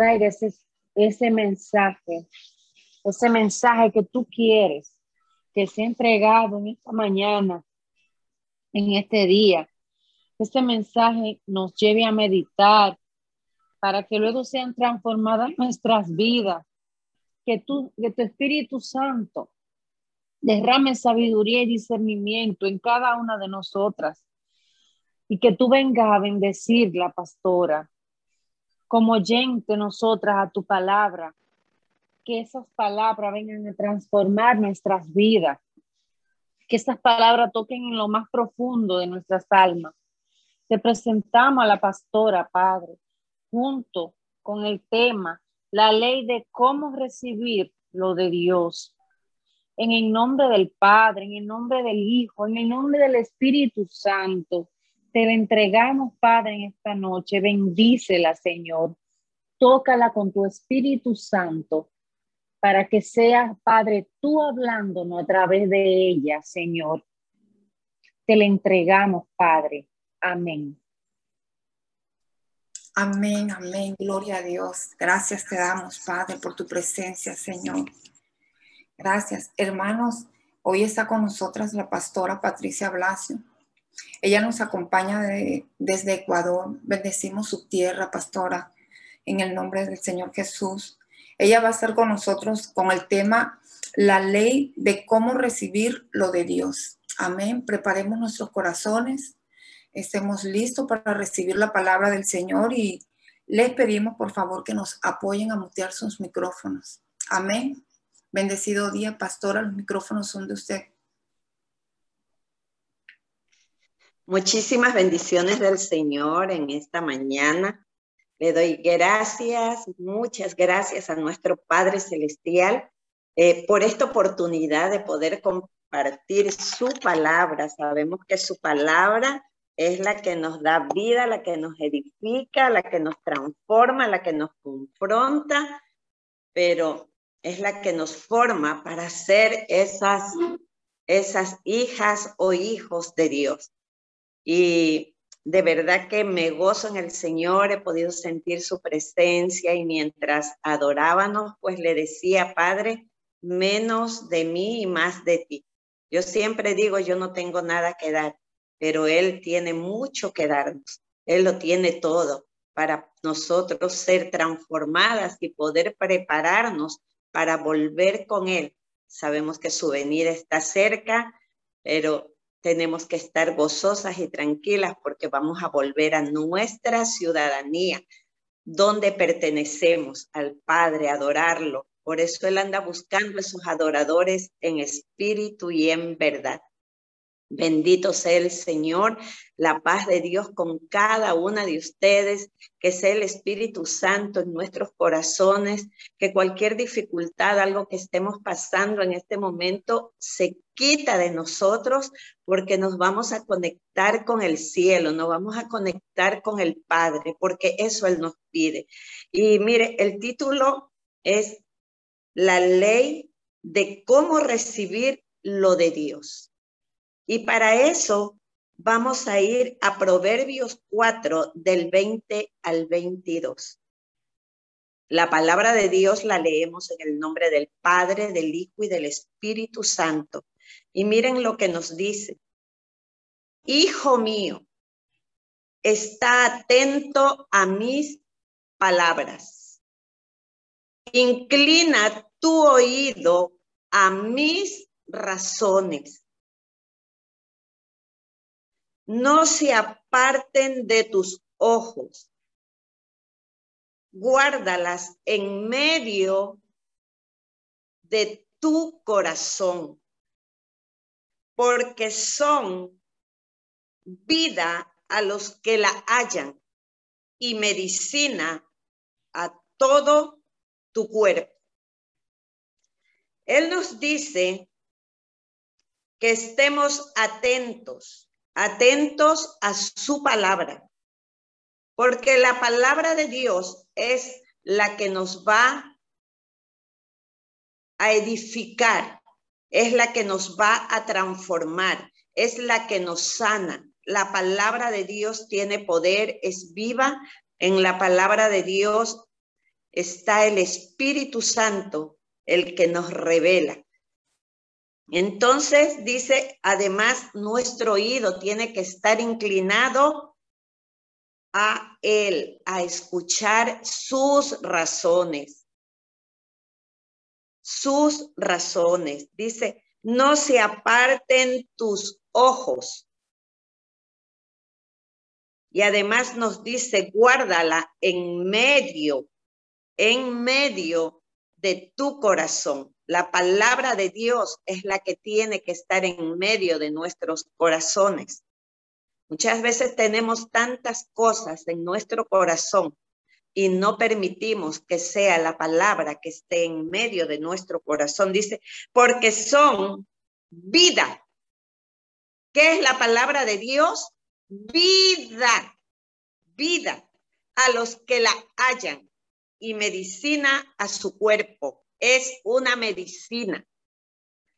traer ese, mensaje, ese mensaje que tú quieres que sea entregado en esta mañana, en este día. Este mensaje nos lleve a meditar para que luego sean transformadas nuestras vidas. Que, tú, que tu Espíritu Santo derrame sabiduría y discernimiento en cada una de nosotras y que tú vengas a bendecir la pastora como oyente nosotras a tu palabra, que esas palabras vengan a transformar nuestras vidas, que esas palabras toquen en lo más profundo de nuestras almas. Te presentamos a la pastora, Padre, junto con el tema, la ley de cómo recibir lo de Dios. En el nombre del Padre, en el nombre del Hijo, en el nombre del Espíritu Santo, te la entregamos, Padre, en esta noche. Bendícela, Señor. Tócala con tu Espíritu Santo para que seas, Padre, tú hablándonos a través de ella, Señor. Te la entregamos, Padre. Amén. Amén, amén. Gloria a Dios. Gracias te damos, Padre, por tu presencia, Señor. Gracias. Hermanos, hoy está con nosotras la pastora Patricia Blasio. Ella nos acompaña desde Ecuador. Bendecimos su tierra, pastora, en el nombre del Señor Jesús. Ella va a estar con nosotros con el tema la ley de cómo recibir lo de Dios. Amén. Preparemos nuestros corazones estemos listos para recibir la palabra del Señor y les pedimos por favor que nos apoyen a mutear sus micrófonos. Amén. Bendecido día, pastora, los micrófonos son de usted. Muchísimas bendiciones del Señor en esta mañana. Le doy gracias, muchas gracias a nuestro Padre Celestial eh, por esta oportunidad de poder compartir su palabra. Sabemos que su palabra es la que nos da vida, la que nos edifica, la que nos transforma, la que nos confronta, pero es la que nos forma para ser esas, esas hijas o hijos de Dios. Y de verdad que me gozo en el Señor, he podido sentir su presencia y mientras adorábamos, pues le decía, Padre, menos de mí y más de ti. Yo siempre digo, yo no tengo nada que dar, pero Él tiene mucho que darnos. Él lo tiene todo para nosotros ser transformadas y poder prepararnos para volver con Él. Sabemos que su venida está cerca, pero tenemos que estar gozosas y tranquilas porque vamos a volver a nuestra ciudadanía, donde pertenecemos al Padre, adorarlo. Por eso Él anda buscando esos adoradores en espíritu y en verdad. Bendito sea el Señor, la paz de Dios con cada una de ustedes, que sea el Espíritu Santo en nuestros corazones, que cualquier dificultad, algo que estemos pasando en este momento, se quita de nosotros porque nos vamos a conectar con el cielo, nos vamos a conectar con el Padre, porque eso Él nos pide. Y mire, el título es La ley de cómo recibir lo de Dios. Y para eso vamos a ir a Proverbios 4 del 20 al 22. La palabra de Dios la leemos en el nombre del Padre, del Hijo y del Espíritu Santo. Y miren lo que nos dice. Hijo mío, está atento a mis palabras. Inclina tu oído a mis razones no se aparten de tus ojos. Guárdalas en medio de tu corazón, porque son vida a los que la hallan y medicina a todo tu cuerpo. Él nos dice que estemos atentos atentos a su palabra, porque la palabra de Dios es la que nos va a edificar, es la que nos va a transformar, es la que nos sana. La palabra de Dios tiene poder, es viva. En la palabra de Dios está el Espíritu Santo, el que nos revela. Entonces dice, además, nuestro oído tiene que estar inclinado a Él, a escuchar sus razones. Sus razones. Dice, no se aparten tus ojos. Y además nos dice, guárdala en medio, en medio de tu corazón. La palabra de Dios es la que tiene que estar en medio de nuestros corazones. Muchas veces tenemos tantas cosas en nuestro corazón y no permitimos que sea la palabra que esté en medio de nuestro corazón. Dice, porque son vida. ¿Qué es la palabra de Dios? Vida, vida a los que la hallan y medicina a su cuerpo. Es una medicina.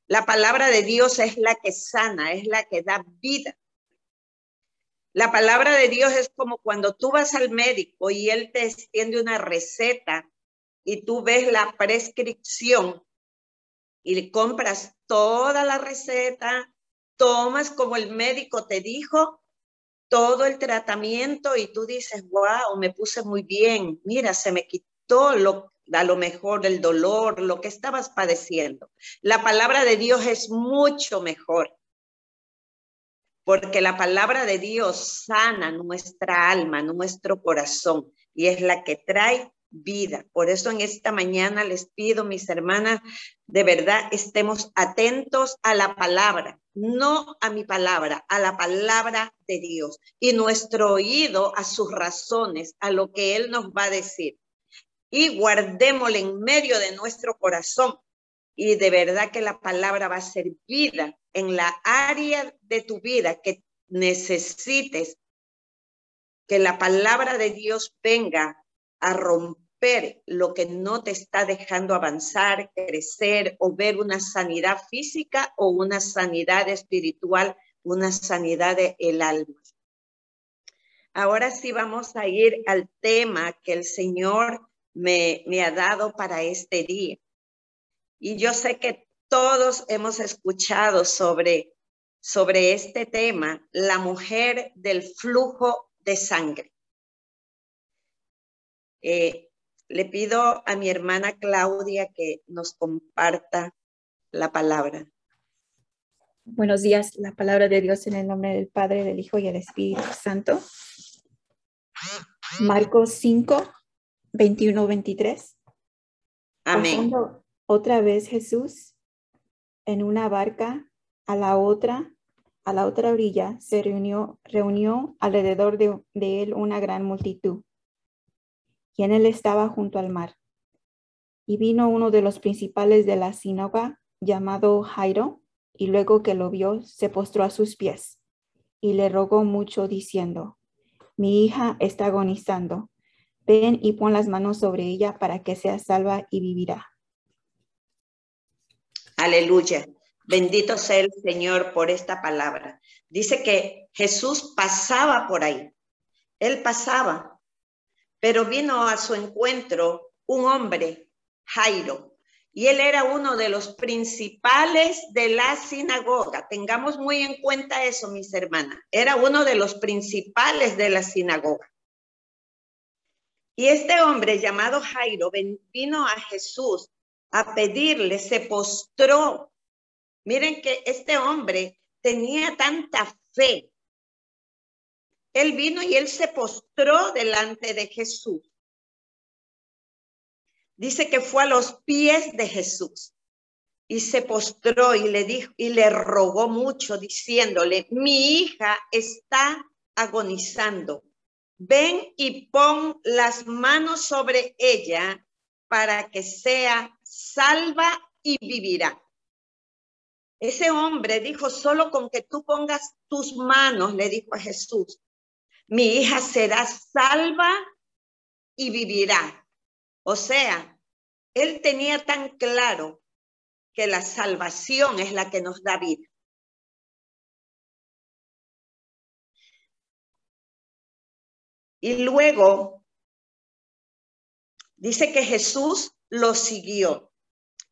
La palabra de Dios es la que sana, es la que da vida. La palabra de Dios es como cuando tú vas al médico y él te extiende una receta y tú ves la prescripción y compras toda la receta, tomas como el médico te dijo todo el tratamiento y tú dices, wow, me puse muy bien, mira, se me quitó lo, a lo mejor el dolor, lo que estabas padeciendo. La palabra de Dios es mucho mejor porque la palabra de Dios sana nuestra alma, nuestro corazón, y es la que trae vida. Por eso en esta mañana les pido, mis hermanas, de verdad estemos atentos a la palabra, no a mi palabra, a la palabra de Dios y nuestro oído a sus razones, a lo que Él nos va a decir. Y guardémosle en medio de nuestro corazón y de verdad que la palabra va a ser vida en la área de tu vida que necesites que la palabra de Dios venga a romper lo que no te está dejando avanzar, crecer o ver una sanidad física o una sanidad espiritual, una sanidad del alma. Ahora sí vamos a ir al tema que el Señor me, ha dado para este día. Y yo sé que todos hemos escuchado sobre, sobre este tema, la mujer del flujo de sangre. Eh, le pido a mi hermana Claudia que nos comparta la palabra. Buenos días, la palabra de Dios en el nombre del Padre, del Hijo y del Espíritu Santo. Marcos 5, 21, 23. Amén. Otra vez Jesús en una barca a la otra, a la otra orilla, se reunió, reunió alrededor de, de él una gran multitud. Y en él estaba junto al mar. Y vino uno de los principales de la sinagoga, llamado Jairo, y luego que lo vio, se postró a sus pies y le rogó mucho, diciendo, Mi hija está agonizando. Ven y pon las manos sobre ella para que sea salva y vivirá. Aleluya. Bendito sea el Señor por esta palabra. Dice que Jesús pasaba por ahí. Él pasaba, pero vino a su encuentro un hombre, Jairo, y él era uno de los principales de la sinagoga. Tengamos muy en cuenta eso, mis hermanas. Era uno de los principales de la sinagoga. Y este hombre llamado Jairo vino a Jesús a pedirle, se postró. Miren que este hombre tenía tanta fe. Él vino y él se postró delante de Jesús. Dice que fue a los pies de Jesús y se postró y le dijo y le rogó mucho diciéndole, "Mi hija está agonizando. Ven y pon las manos sobre ella para que sea salva y vivirá. Ese hombre dijo, solo con que tú pongas tus manos, le dijo a Jesús, mi hija será salva y vivirá. O sea, él tenía tan claro que la salvación es la que nos da vida. Y luego Dice que Jesús lo siguió.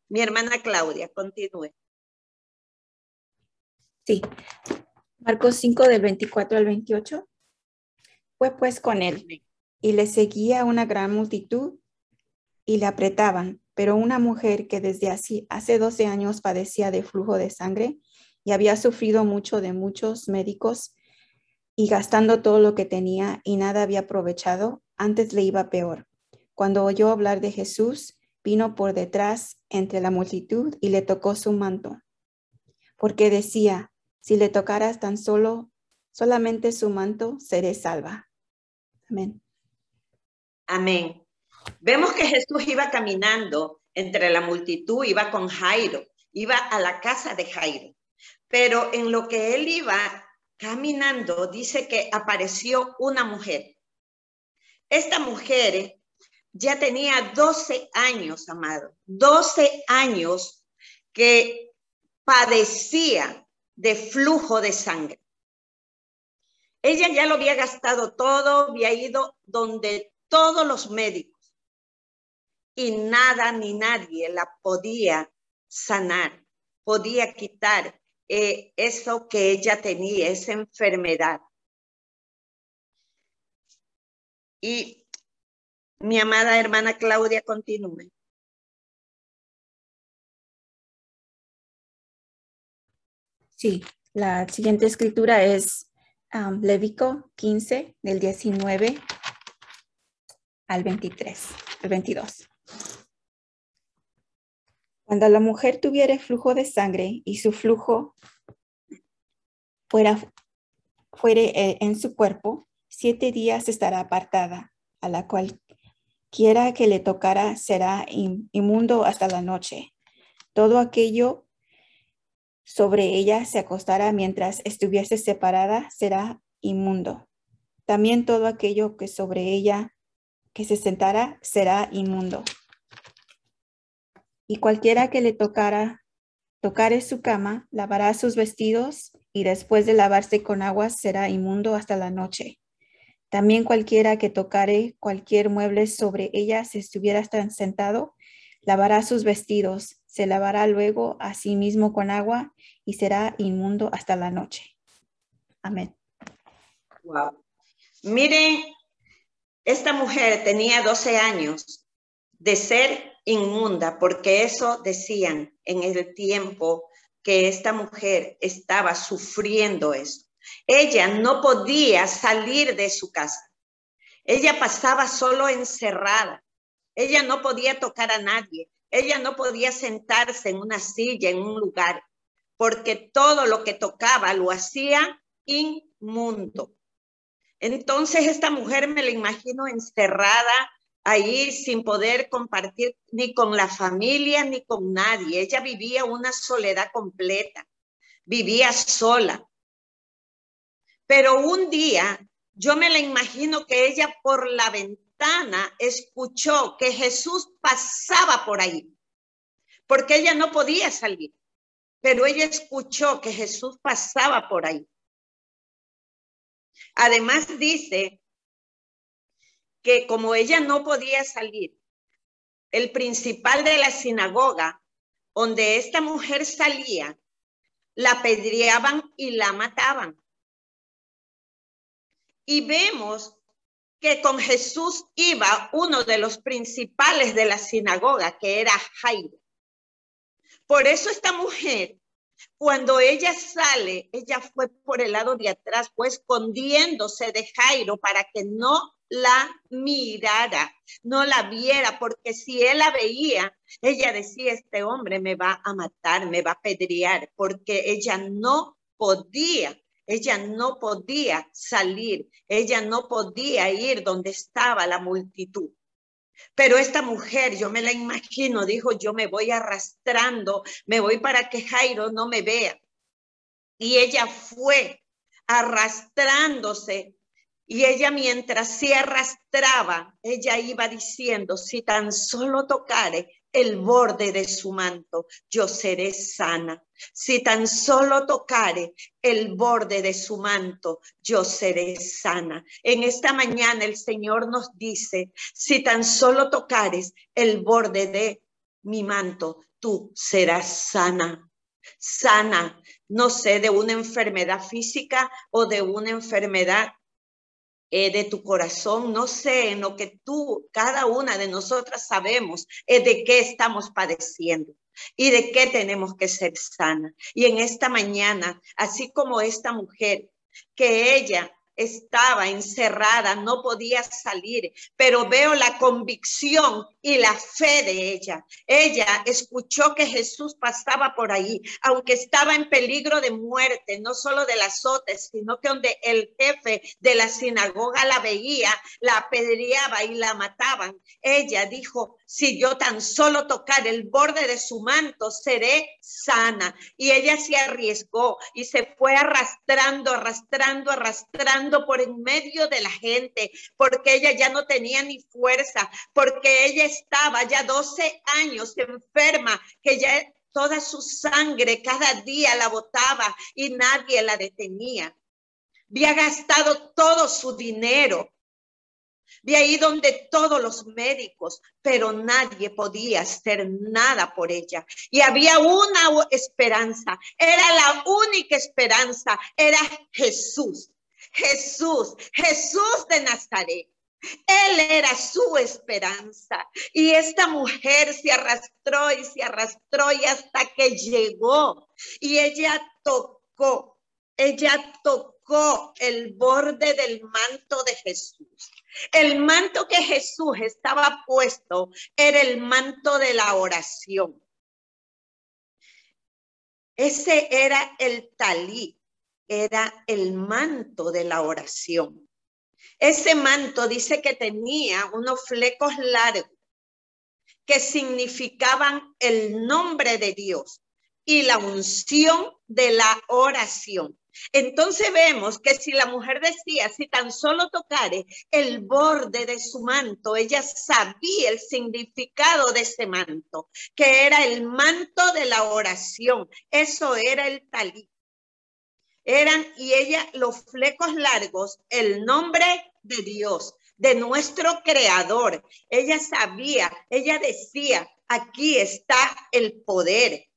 Mi hermana Claudia, continúe. Sí. Marcos 5 del 24 al 28. Fue pues con él y le seguía una gran multitud y le apretaban, pero una mujer que desde así, hace 12 años padecía de flujo de sangre y había sufrido mucho de muchos médicos y gastando todo lo que tenía y nada había aprovechado, antes le iba peor. Cuando oyó hablar de Jesús, vino por detrás entre la multitud y le tocó su manto, porque decía, si le tocaras tan solo, solamente su manto, seré salva. Amén. Amén. Vemos que Jesús iba caminando entre la multitud, iba con Jairo, iba a la casa de Jairo. Pero en lo que él iba caminando, dice que apareció una mujer. Esta mujer ya tenía 12 años, amado, 12 años que padecía de flujo de sangre. Ella ya lo había gastado todo, había ido donde todos los médicos y nada ni nadie la podía sanar, podía quitar eh, eso que ella tenía, esa enfermedad. Y mi amada hermana Claudia continúe. Sí, la siguiente escritura es um, Levítico 15, del 19 al 23, al 22. Cuando la mujer tuviera flujo de sangre y su flujo fuera, fuere eh, en su cuerpo, siete días estará apartada, a la cual quiera que le tocara será inmundo hasta la noche. Todo aquello sobre ella se acostará mientras estuviese separada será inmundo. También todo aquello que sobre ella que se sentara será inmundo. Y cualquiera que le tocara, tocare su cama, lavará sus vestidos y después de lavarse con agua será inmundo hasta la noche. También cualquiera que tocare cualquier mueble sobre ella si estuviera sentado, lavará sus vestidos, se lavará luego a sí mismo con agua y será inmundo hasta la noche. Amén. Wow. Miren, esta mujer tenía 12 años de ser inmunda, porque eso decían en el tiempo que esta mujer estaba sufriendo eso. Ella no podía salir de su casa. Ella pasaba solo encerrada. Ella no podía tocar a nadie. Ella no podía sentarse en una silla, en un lugar, porque todo lo que tocaba lo hacía inmundo. Entonces esta mujer me la imagino encerrada ahí sin poder compartir ni con la familia ni con nadie. Ella vivía una soledad completa, vivía sola. Pero un día yo me la imagino que ella por la ventana escuchó que Jesús pasaba por ahí, porque ella no podía salir, pero ella escuchó que Jesús pasaba por ahí. Además dice que como ella no podía salir, el principal de la sinagoga, donde esta mujer salía, la apedreaban y la mataban. Y vemos que con Jesús iba uno de los principales de la sinagoga, que era Jairo. Por eso esta mujer, cuando ella sale, ella fue por el lado de atrás, fue escondiéndose de Jairo para que no la mirara, no la viera, porque si él la veía, ella decía, este hombre me va a matar, me va a pedrear, porque ella no podía ella no podía salir, ella no podía ir donde estaba la multitud. Pero esta mujer, yo me la imagino, dijo, yo me voy arrastrando, me voy para que Jairo no me vea. Y ella fue arrastrándose y ella mientras se arrastraba, ella iba diciendo, si tan solo tocare el borde de su manto, yo seré sana. Si tan solo tocare el borde de su manto, yo seré sana. En esta mañana el Señor nos dice, si tan solo tocares el borde de mi manto, tú serás sana. Sana, no sé, de una enfermedad física o de una enfermedad eh, de tu corazón, no sé, en lo que tú, cada una de nosotras sabemos es de qué estamos padeciendo y de qué tenemos que ser sana. Y en esta mañana, así como esta mujer, que ella estaba encerrada, no podía salir, pero veo la convicción y la fe de ella. Ella escuchó que Jesús pasaba por ahí, aunque estaba en peligro de muerte, no solo del azote, sino que donde el jefe de la sinagoga la veía, la apedreaba y la mataban. Ella dijo, si yo tan solo tocar el borde de su manto, seré sana. Y ella se arriesgó y se fue arrastrando, arrastrando, arrastrando por en medio de la gente, porque ella ya no tenía ni fuerza, porque ella estaba ya 12 años enferma, que ya toda su sangre cada día la botaba y nadie la detenía. Había gastado todo su dinero de ahí donde todos los médicos, pero nadie podía hacer nada por ella. Y había una esperanza, era la única esperanza, era Jesús. Jesús, Jesús de Nazaret. Él era su esperanza. Y esta mujer se arrastró y se arrastró y hasta que llegó. Y ella tocó, ella tocó el borde del manto de Jesús. El manto que Jesús estaba puesto era el manto de la oración. Ese era el talí, era el manto de la oración. Ese manto dice que tenía unos flecos largos que significaban el nombre de Dios y la unción de la oración. Entonces vemos que si la mujer decía, si tan solo tocare el borde de su manto, ella sabía el significado de ese manto, que era el manto de la oración. Eso era el talí. Eran, y ella, los flecos largos, el nombre de Dios, de nuestro creador. Ella sabía, ella decía, aquí está el poder,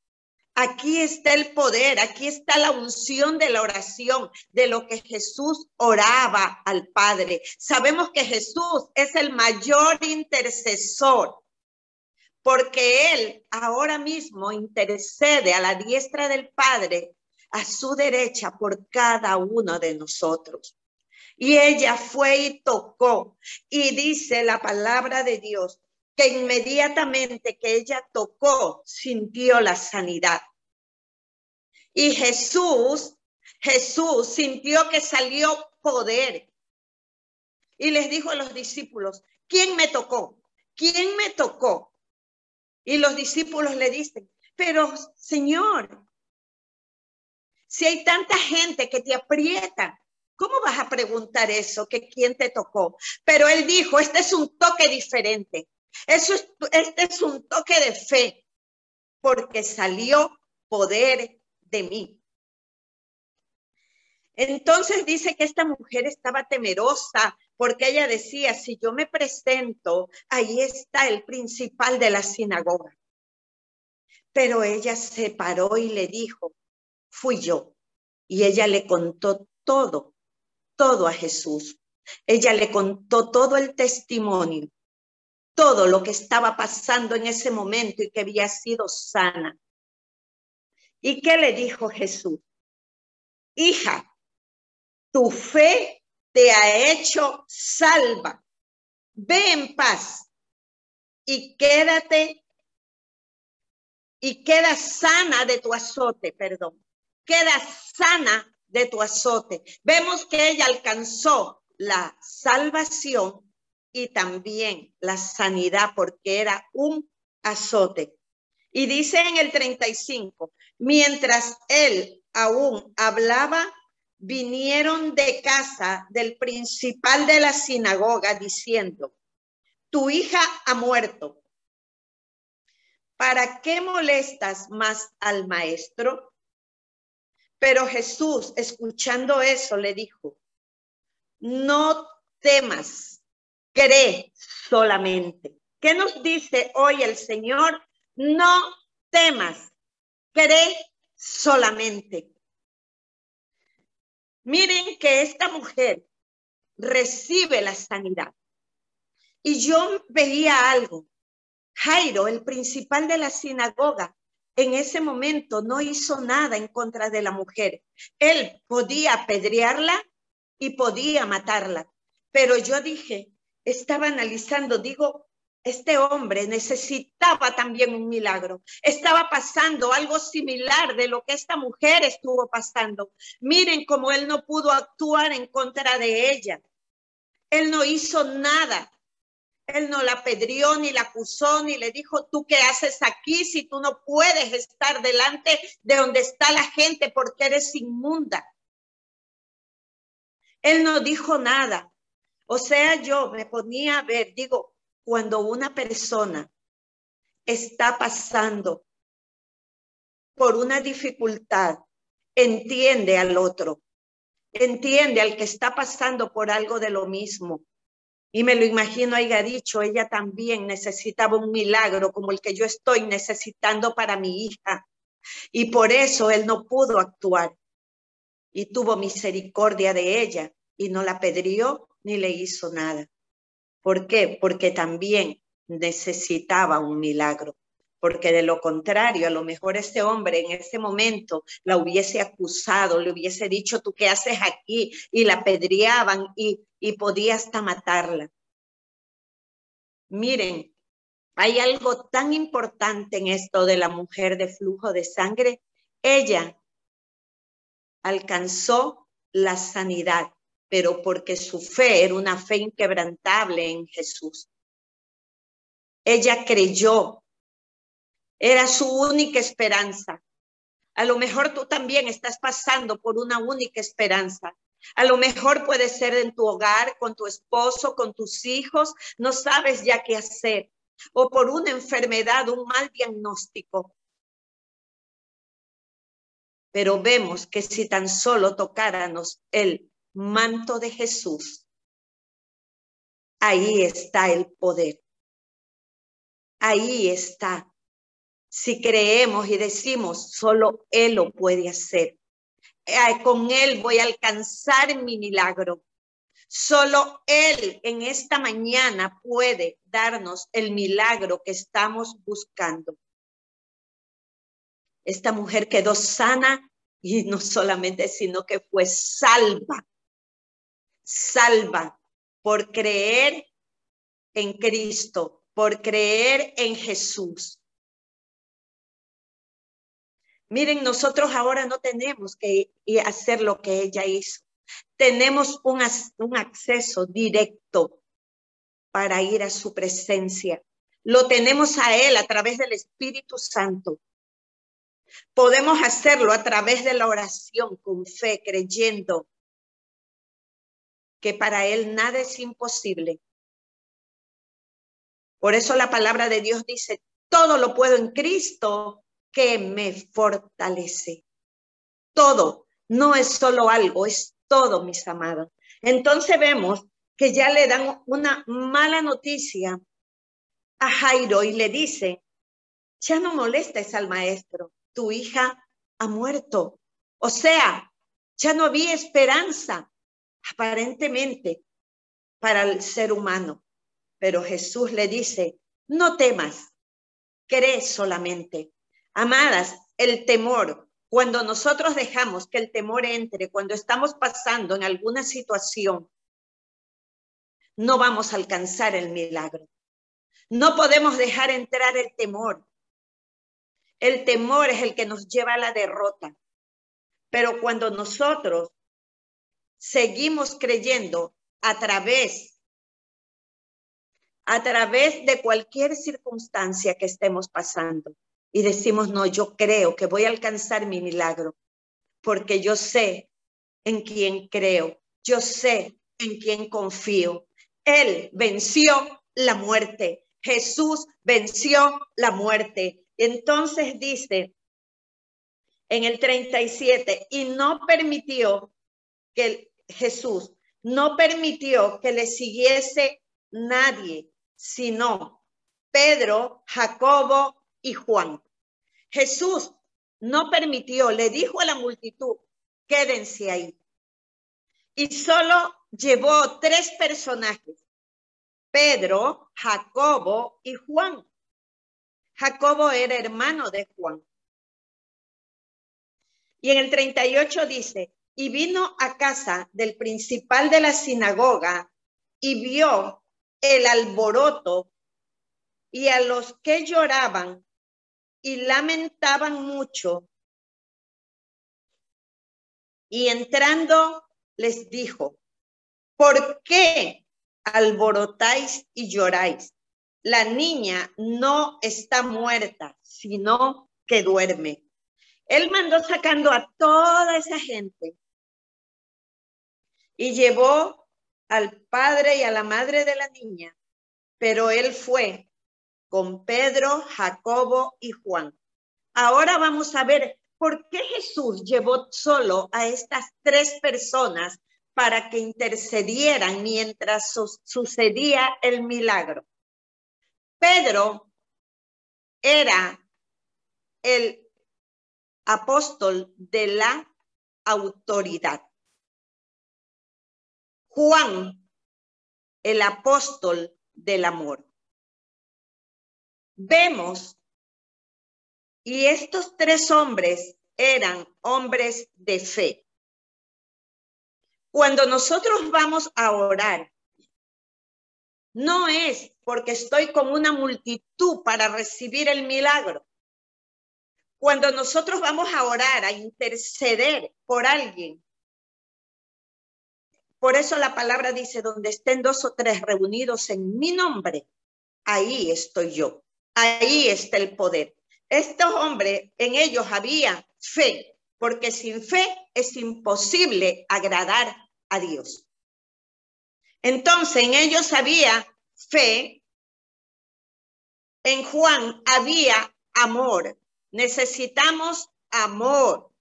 Aquí está el poder, aquí está la unción de la oración, de lo que Jesús oraba al Padre. Sabemos que Jesús es el mayor intercesor, porque Él ahora mismo intercede a la diestra del Padre, a su derecha, por cada uno de nosotros. Y ella fue y tocó, y dice la palabra de Dios, que inmediatamente que ella tocó, sintió la sanidad. Y Jesús, Jesús sintió que salió poder. Y les dijo a los discípulos, ¿quién me tocó? ¿Quién me tocó? Y los discípulos le dicen, pero Señor, si hay tanta gente que te aprieta, ¿Cómo vas a preguntar eso? ¿Que quién te tocó? Pero él dijo, este es un toque diferente. Eso es, este es un toque de fe, porque salió poder de mí. Entonces dice que esta mujer estaba temerosa porque ella decía, si yo me presento, ahí está el principal de la sinagoga. Pero ella se paró y le dijo, fui yo. Y ella le contó todo todo a Jesús. Ella le contó todo el testimonio, todo lo que estaba pasando en ese momento y que había sido sana. ¿Y qué le dijo Jesús? Hija, tu fe te ha hecho salva. Ve en paz y quédate y queda sana de tu azote, perdón. Queda sana de tu azote. Vemos que ella alcanzó la salvación y también la sanidad porque era un azote. Y dice en el 35, mientras él aún hablaba, vinieron de casa del principal de la sinagoga diciendo, tu hija ha muerto. ¿para qué molestas más al maestro? Pero Jesús, escuchando eso, le dijo, no temas, cree solamente. ¿Qué nos dice hoy el Señor? No temas, cree solamente. Miren que esta mujer recibe la sanidad. Y yo veía algo. Jairo, el principal de la sinagoga, en ese momento no hizo nada en contra de la mujer. Él podía apedrearla y podía matarla. Pero yo dije, estaba analizando, digo, este hombre necesitaba también un milagro. Estaba pasando algo similar de lo que esta mujer estuvo pasando. Miren cómo él no pudo actuar en contra de ella. Él no hizo nada. Él no la apedrió, ni la acusó, ni le dijo, ¿tú qué haces aquí si tú no puedes estar delante de donde está la gente porque eres inmunda? Él no dijo nada. O sea, yo me ponía a ver, digo, cuando una persona está pasando por una dificultad, entiende al otro, entiende al que está pasando por algo de lo mismo. Y me lo imagino haya dicho, ella también necesitaba un milagro como el que yo estoy necesitando para mi hija. Y por eso él no pudo actuar. Y tuvo misericordia de ella y no la pedrió ni le hizo nada. ¿Por qué? Porque también necesitaba un milagro. Porque de lo contrario, a lo mejor este hombre en ese momento la hubiese acusado, le hubiese dicho, ¿tú qué haces aquí? Y la pedreaban y, y podía hasta matarla. Miren, hay algo tan importante en esto de la mujer de flujo de sangre. Ella alcanzó la sanidad pero porque su fe era una fe inquebrantable en Jesús. Ella creyó, era su única esperanza. A lo mejor tú también estás pasando por una única esperanza. A lo mejor puede ser en tu hogar, con tu esposo, con tus hijos, no sabes ya qué hacer. O por una enfermedad, un mal diagnóstico. Pero vemos que si tan solo tocáramos el manto de Jesús, ahí está el poder. Ahí está. Si creemos y decimos, solo Él lo puede hacer. Con Él voy a alcanzar mi milagro. Solo Él en esta mañana puede darnos el milagro que estamos buscando. Esta mujer quedó sana y no solamente, sino que fue salva salva por creer en Cristo, por creer en Jesús. Miren, nosotros ahora no tenemos que hacer lo que ella hizo. Tenemos un, un acceso directo para ir a su presencia. Lo tenemos a Él a través del Espíritu Santo. Podemos hacerlo a través de la oración con fe, creyendo que para Él nada es imposible. Por eso la palabra de Dios dice, todo lo puedo en Cristo que me fortalece. Todo, no es solo algo, es todo, mis amados. Entonces vemos que ya le dan una mala noticia a Jairo y le dice, ya no molestes al maestro, tu hija ha muerto. O sea, ya no había esperanza aparentemente para el ser humano. Pero Jesús le dice, no temas, cree solamente. Amadas, el temor, cuando nosotros dejamos que el temor entre, cuando estamos pasando en alguna situación, no vamos a alcanzar el milagro. No podemos dejar entrar el temor. El temor es el que nos lleva a la derrota. Pero cuando nosotros seguimos creyendo a través, a través de cualquier circunstancia que estemos pasando y decimos, no, yo creo que voy a alcanzar mi milagro porque yo sé en quién creo, yo sé en quién confío. Él venció la muerte. Jesús venció la muerte. Entonces dice en el 37, y no permitió que Jesús, no permitió que le siguiese nadie, sino Pedro, Jacobo y Juan. Jesús no permitió, le dijo a la multitud, quédense ahí. Y solo llevó tres personajes, Pedro, Jacobo y Juan. Jacobo era hermano de Juan. Y en el 38 dice, y vino a casa del principal de la sinagoga y vio el alboroto y a los que lloraban y lamentaban mucho. Y entrando les dijo, ¿por qué alborotáis y lloráis? La niña no está muerta, sino que duerme. Él mandó sacando a toda esa gente y llevó al padre y a la madre de la niña, pero él fue con Pedro, Jacobo y Juan. Ahora vamos a ver por qué Jesús llevó solo a estas tres personas para que intercedieran mientras sucedía el milagro. Pedro era el apóstol de la autoridad. Juan, el apóstol del amor. Vemos, y estos tres hombres eran hombres de fe. Cuando nosotros vamos a orar, no es porque estoy con una multitud para recibir el milagro. Cuando nosotros vamos a orar, a interceder por alguien, por eso la palabra dice, donde estén dos o tres reunidos en mi nombre, ahí estoy yo, ahí está el poder. Estos hombres, en ellos había fe, porque sin fe es imposible agradar a Dios. Entonces, en ellos había fe, en Juan había amor, necesitamos amor.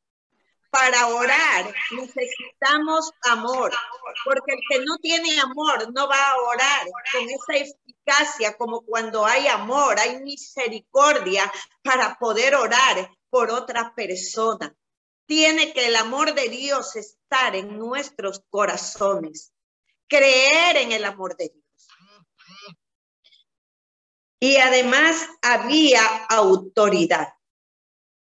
Para orar necesitamos amor, porque el que no tiene amor no va a orar con esa eficacia como cuando hay amor, hay misericordia para poder orar por otra persona. Tiene que el amor de Dios estar en nuestros corazones, creer en el amor de Dios. Y además había autoridad.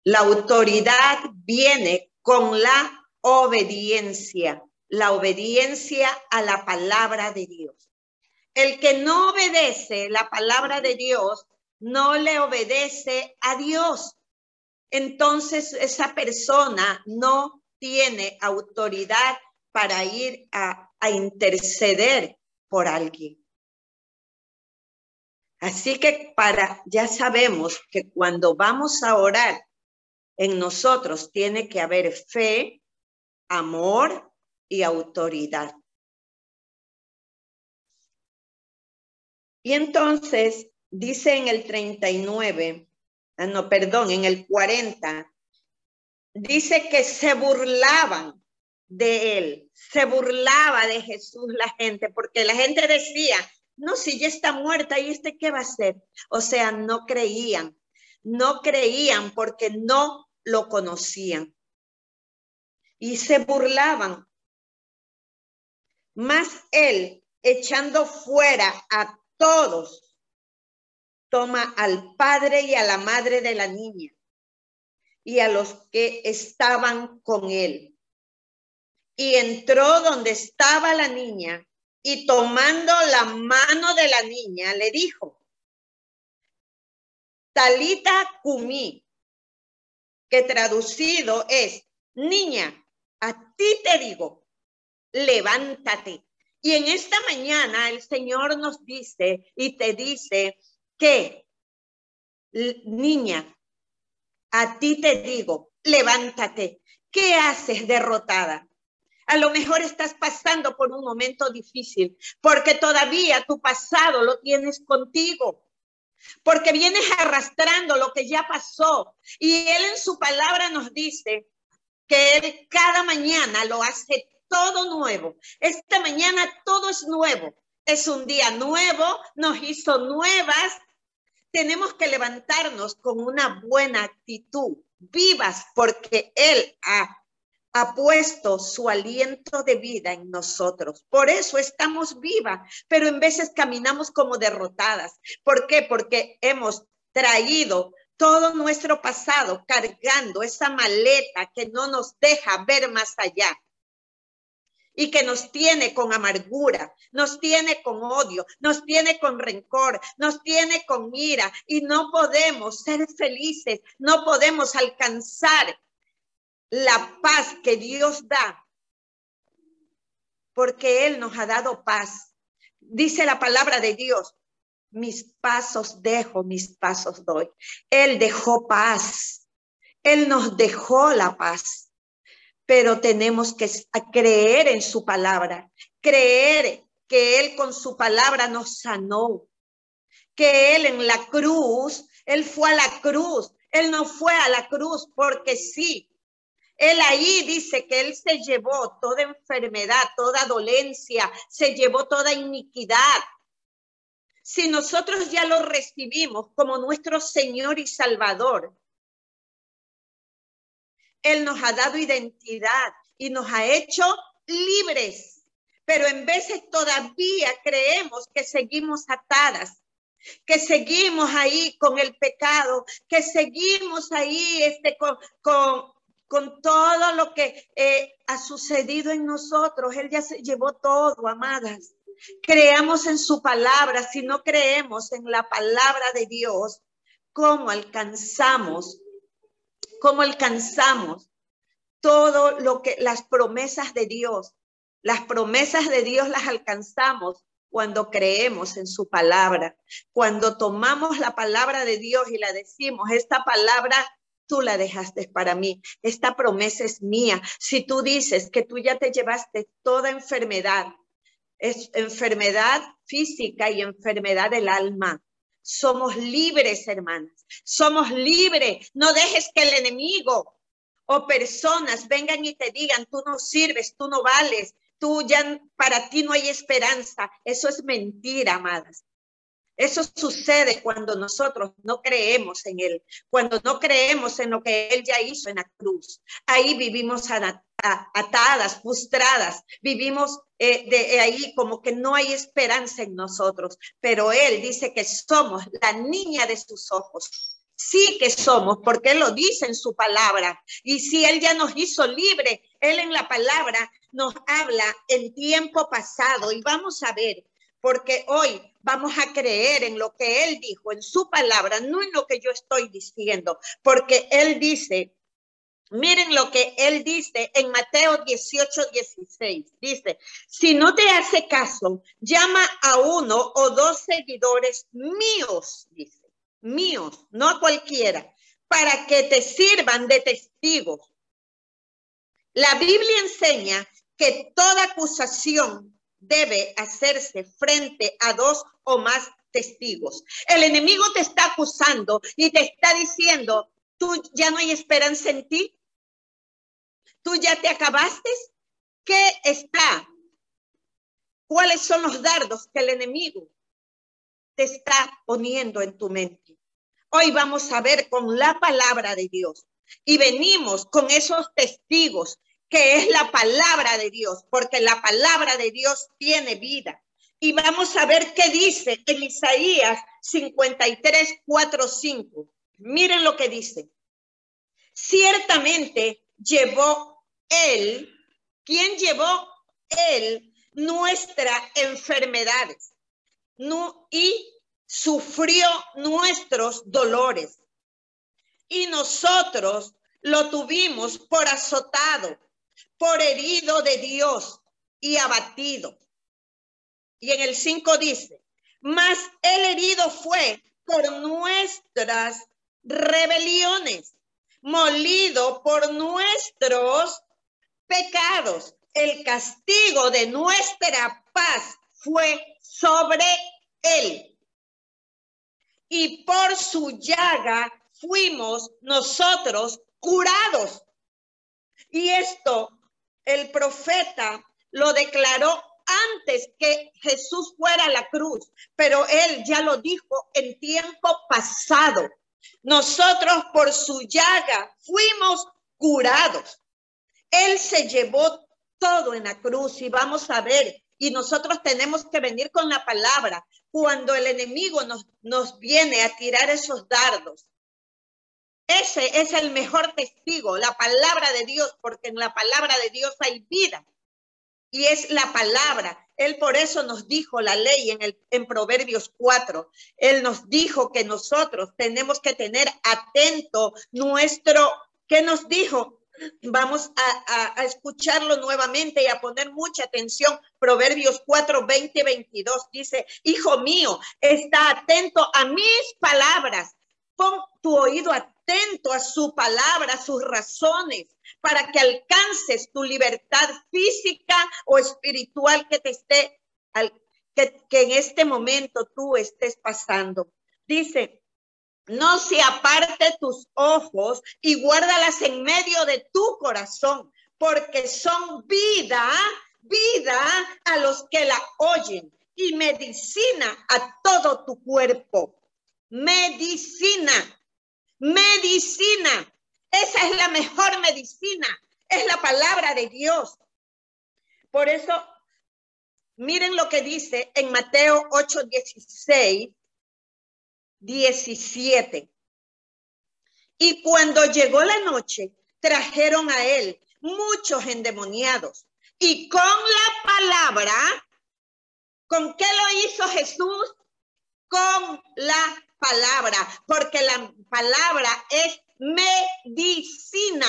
La autoridad viene con la obediencia, la obediencia a la palabra de Dios. El que no obedece la palabra de Dios, no le obedece a Dios. Entonces esa persona no tiene autoridad para ir a, interceder por alguien. Así que para, ya sabemos que cuando vamos a orar en nosotros tiene que haber fe, amor y autoridad. Y entonces dice en el 39, ah, no, perdón, en el 40, dice que se burlaban de él, se burlaba de Jesús la gente, porque la gente decía, no, si ya está muerta, ¿y este qué va a hacer? O sea, no creían, no creían porque no lo conocían y se burlaban. Más él, echando fuera a todos, toma al padre y a la madre de la niña y a los que estaban con él. Y entró donde estaba la niña y tomando la mano de la niña le dijo, Talita Kumi, que traducido es, niña, a ti te digo, levántate. Y en esta mañana el Señor nos dice y te dice que, niña, a ti te digo, levántate. ¿Qué haces derrotada? A lo mejor estás pasando por un momento difícil porque todavía tu pasado lo tienes contigo. Porque vienes arrastrando lo que ya pasó. Y Él en su palabra nos dice que Él cada mañana lo hace todo nuevo. Esta mañana todo es nuevo. Es un día nuevo, nos hizo nuevas. Tenemos que levantarnos con una buena actitud, vivas, porque Él ha ha puesto su aliento de vida en nosotros. Por eso estamos vivas, pero en veces caminamos como derrotadas. ¿Por qué? Porque hemos traído todo nuestro pasado cargando esa maleta que no nos deja ver más allá y que nos tiene con amargura, nos tiene con odio, nos tiene con rencor, nos tiene con ira y no podemos ser felices, no podemos alcanzar la paz que Dios da, porque Él nos ha dado paz. Dice la palabra de Dios, mis pasos dejo, mis pasos doy. Él dejó paz, Él nos dejó la paz, pero tenemos que creer en su palabra, creer que Él con su palabra nos sanó, que Él en la cruz, Él fue a la cruz, Él no fue a la cruz porque sí, él ahí dice que Él se llevó toda enfermedad, toda dolencia, se llevó toda iniquidad. Si nosotros ya lo recibimos como nuestro Señor y Salvador, Él nos ha dado identidad y nos ha hecho libres. Pero en veces todavía creemos que seguimos atadas, que seguimos ahí con el pecado, que seguimos ahí este, con, con, con todo lo que eh, ha sucedido en nosotros. Él ya se llevó todo, amadas. Creamos en su palabra. Si no creemos en la palabra de Dios, ¿cómo alcanzamos? ¿Cómo alcanzamos todo lo que las promesas de Dios? Las promesas de Dios las alcanzamos cuando creemos en su palabra, cuando tomamos la palabra de Dios y la decimos, esta palabra tú la dejaste para mí. Esta promesa es mía. Si tú dices que tú ya te llevaste toda enfermedad, es enfermedad física y enfermedad del alma. Somos libres, hermanas. Somos libres. No dejes que el enemigo o personas vengan y te digan, tú no sirves, tú no vales, tú ya para ti no hay esperanza. Eso es mentira, amadas. Eso sucede cuando nosotros no creemos en Él, cuando no creemos en lo que Él ya hizo en la cruz. Ahí vivimos atadas, frustradas, vivimos eh, de ahí como que no hay esperanza en nosotros, pero Él dice que somos la niña de sus ojos. Sí que somos, porque Él lo dice en su palabra. Y si Él ya nos hizo libre, Él en la palabra nos habla en tiempo pasado. Y vamos a ver porque hoy vamos a creer en lo que Él dijo, en su palabra, no en lo que yo estoy diciendo, porque Él dice, miren lo que Él dice en Mateo 18, 16, dice, si no te hace caso, llama a uno o dos seguidores míos, dice, míos, no a cualquiera, para que te sirvan de testigos. La Biblia enseña que toda acusación debe hacerse frente a dos o más testigos. El enemigo te está acusando y te está diciendo, tú ya no hay esperanza en ti. Tú ya te acabaste. ¿Qué está? ¿Cuáles son los dardos que el enemigo te está poniendo en tu mente? Hoy vamos a ver con la palabra de Dios y venimos con esos testigos que es la palabra de Dios, porque la palabra de Dios tiene vida. Y vamos a ver qué dice en Isaías 53, 4, 5. Miren lo que dice. Ciertamente llevó él, ¿quién llevó él nuestras enfermedades no, y sufrió nuestros dolores. Y nosotros lo tuvimos por azotado por herido de Dios y abatido. Y en el 5 dice, mas el herido fue por nuestras rebeliones, molido por nuestros pecados. El castigo de nuestra paz fue sobre él. y por su llaga fuimos nosotros curados. Y esto el profeta lo declaró antes que Jesús fuera a la cruz, pero él ya lo dijo en tiempo pasado. Nosotros por su llaga fuimos curados. Él se llevó todo en la cruz y vamos a ver, y nosotros tenemos que venir con la palabra cuando el enemigo nos, nos viene a tirar esos dardos. Ese es el mejor testigo, la palabra de Dios, porque en la palabra de Dios hay vida y es la palabra. Él por eso nos dijo la ley en, el, en Proverbios 4. Él nos dijo que nosotros tenemos que tener atento nuestro, ¿qué nos dijo? Vamos a, escucharlo nuevamente y a poner mucha atención. Proverbios 4, 20, 22 dice, hijo mío, está atento a mis palabras. Pon tu oído atento a su palabra, a sus razones para que alcances tu libertad física o espiritual que te esté, que, que en este momento tú estés pasando. Dice, no se aparte tus ojos y guárdalas en medio de tu corazón, porque son vida, vida a los que la oyen y medicina a todo tu cuerpo. Medicina, medicina. Esa es la mejor medicina, es la palabra de Dios. Por eso, miren lo que dice en Mateo 8, 16, 17. Y cuando llegó la noche, trajeron a él muchos endemoniados. Y con la palabra, ¿con qué lo hizo Jesús? Con la palabra, porque la palabra es medicina.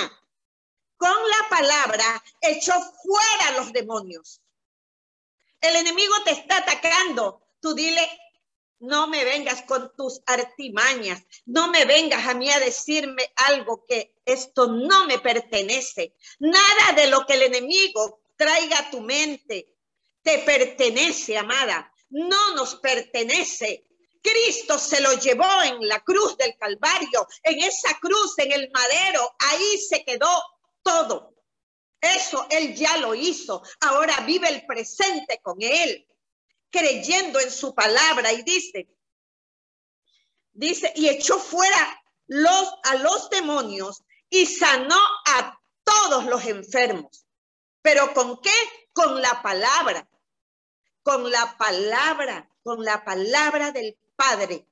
Con la palabra echó fuera los demonios. El enemigo te está atacando. Tú dile, no me vengas con tus artimañas. No me vengas a mí a decirme algo que esto no me pertenece. Nada de lo que el enemigo traiga a tu mente te pertenece, amada. No nos pertenece. Cristo se lo llevó en la cruz del Calvario, en esa cruz, en el madero, ahí se quedó todo. Eso Él ya lo hizo. Ahora vive el presente con Él, creyendo en su palabra y dice, dice, y echó fuera los, a los demonios y sanó a todos los enfermos. ¿Pero con qué? Con la palabra, con la palabra, con la palabra del Padre.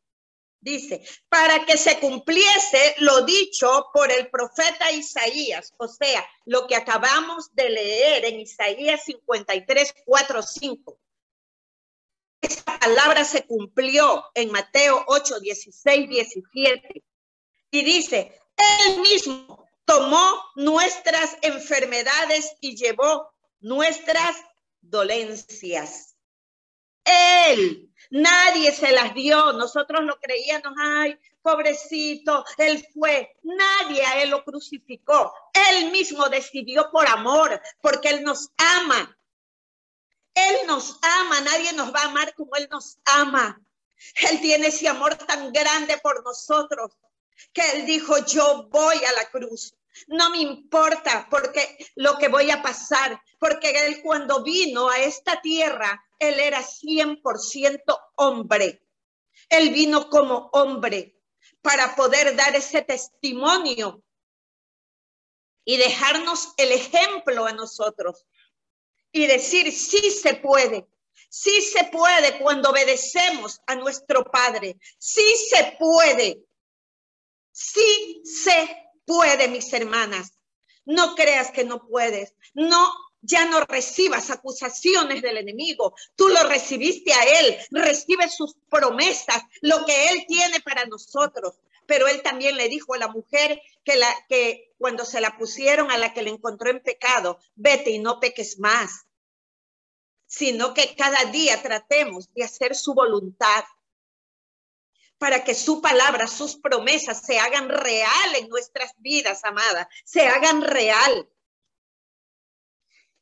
Dice, para que se cumpliese lo dicho por el profeta Isaías, o sea, lo que acabamos de leer en Isaías 53, 4, 5. Esa palabra se cumplió en Mateo 8, 16, 17. Y dice, él mismo tomó nuestras enfermedades y llevó nuestras dolencias. Él Nadie se las dio. Nosotros lo creíamos, ay, pobrecito, él fue. Nadie a él lo crucificó. Él mismo decidió por amor, porque él nos ama. Él nos ama, nadie nos va a amar como él nos ama. Él tiene ese amor tan grande por nosotros que él dijo, yo voy a la cruz. No me importa porque lo que voy a pasar, porque él cuando vino a esta tierra, él era 100% hombre. Él vino como hombre para poder dar ese testimonio y dejarnos el ejemplo a nosotros y decir, sí se puede, sí se puede cuando obedecemos a nuestro Padre, sí se puede, sí se puede, mis hermanas. No creas que no puedes. No, ya no recibas acusaciones del enemigo. Tú lo recibiste a él. Recibe sus promesas, lo que él tiene para nosotros. Pero él también le dijo a la mujer que, la, que cuando se la pusieron a la que le encontró en pecado, vete y no peques más, sino que cada día tratemos de hacer su voluntad para que su palabra, sus promesas se hagan real en nuestras vidas, amada, se hagan real.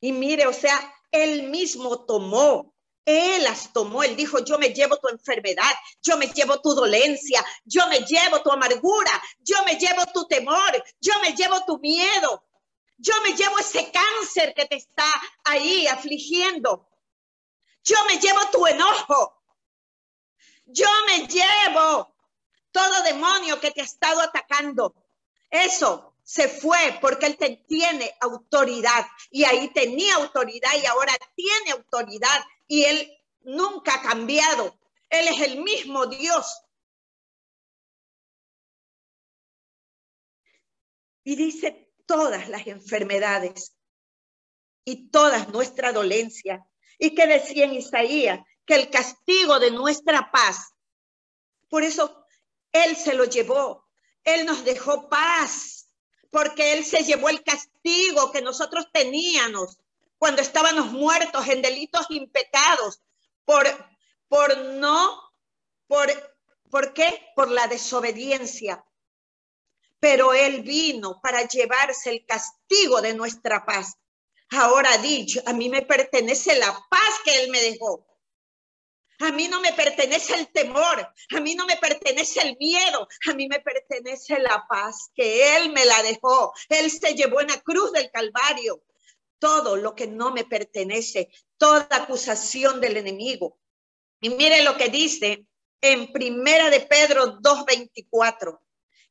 Y mire, o sea, él mismo tomó Él las tomó, Él dijo, yo me llevo tu enfermedad, yo me llevo tu dolencia, yo me llevo tu amargura, yo me llevo tu temor, yo me llevo tu miedo, yo me llevo ese cáncer que te está ahí afligiendo, yo me llevo tu enojo, yo me llevo todo demonio que te ha estado atacando. Eso se fue porque él tiene autoridad y ahí tenía autoridad y ahora tiene autoridad y él nunca ha cambiado. Él es el mismo Dios. Y dice todas las enfermedades y todas nuestra dolencia. ¿Y que decía en Isaías? Que el castigo de nuestra paz. Por eso Él se lo llevó. Él nos dejó paz porque Él se llevó el castigo que nosotros teníamos cuando estábamos muertos en delitos impecados por, por no, por, ¿por qué? Por la desobediencia. Pero Él vino para llevarse el castigo de nuestra paz. Ahora dicho, a mí me pertenece la paz que Él me dejó. A mí no me pertenece el temor, a mí no me pertenece el miedo, a mí me pertenece la paz que Él me la dejó. Él se llevó en la cruz del Calvario todo lo que no me pertenece, toda acusación del enemigo. Y mire lo que dice en Primera de Pedro 2:24.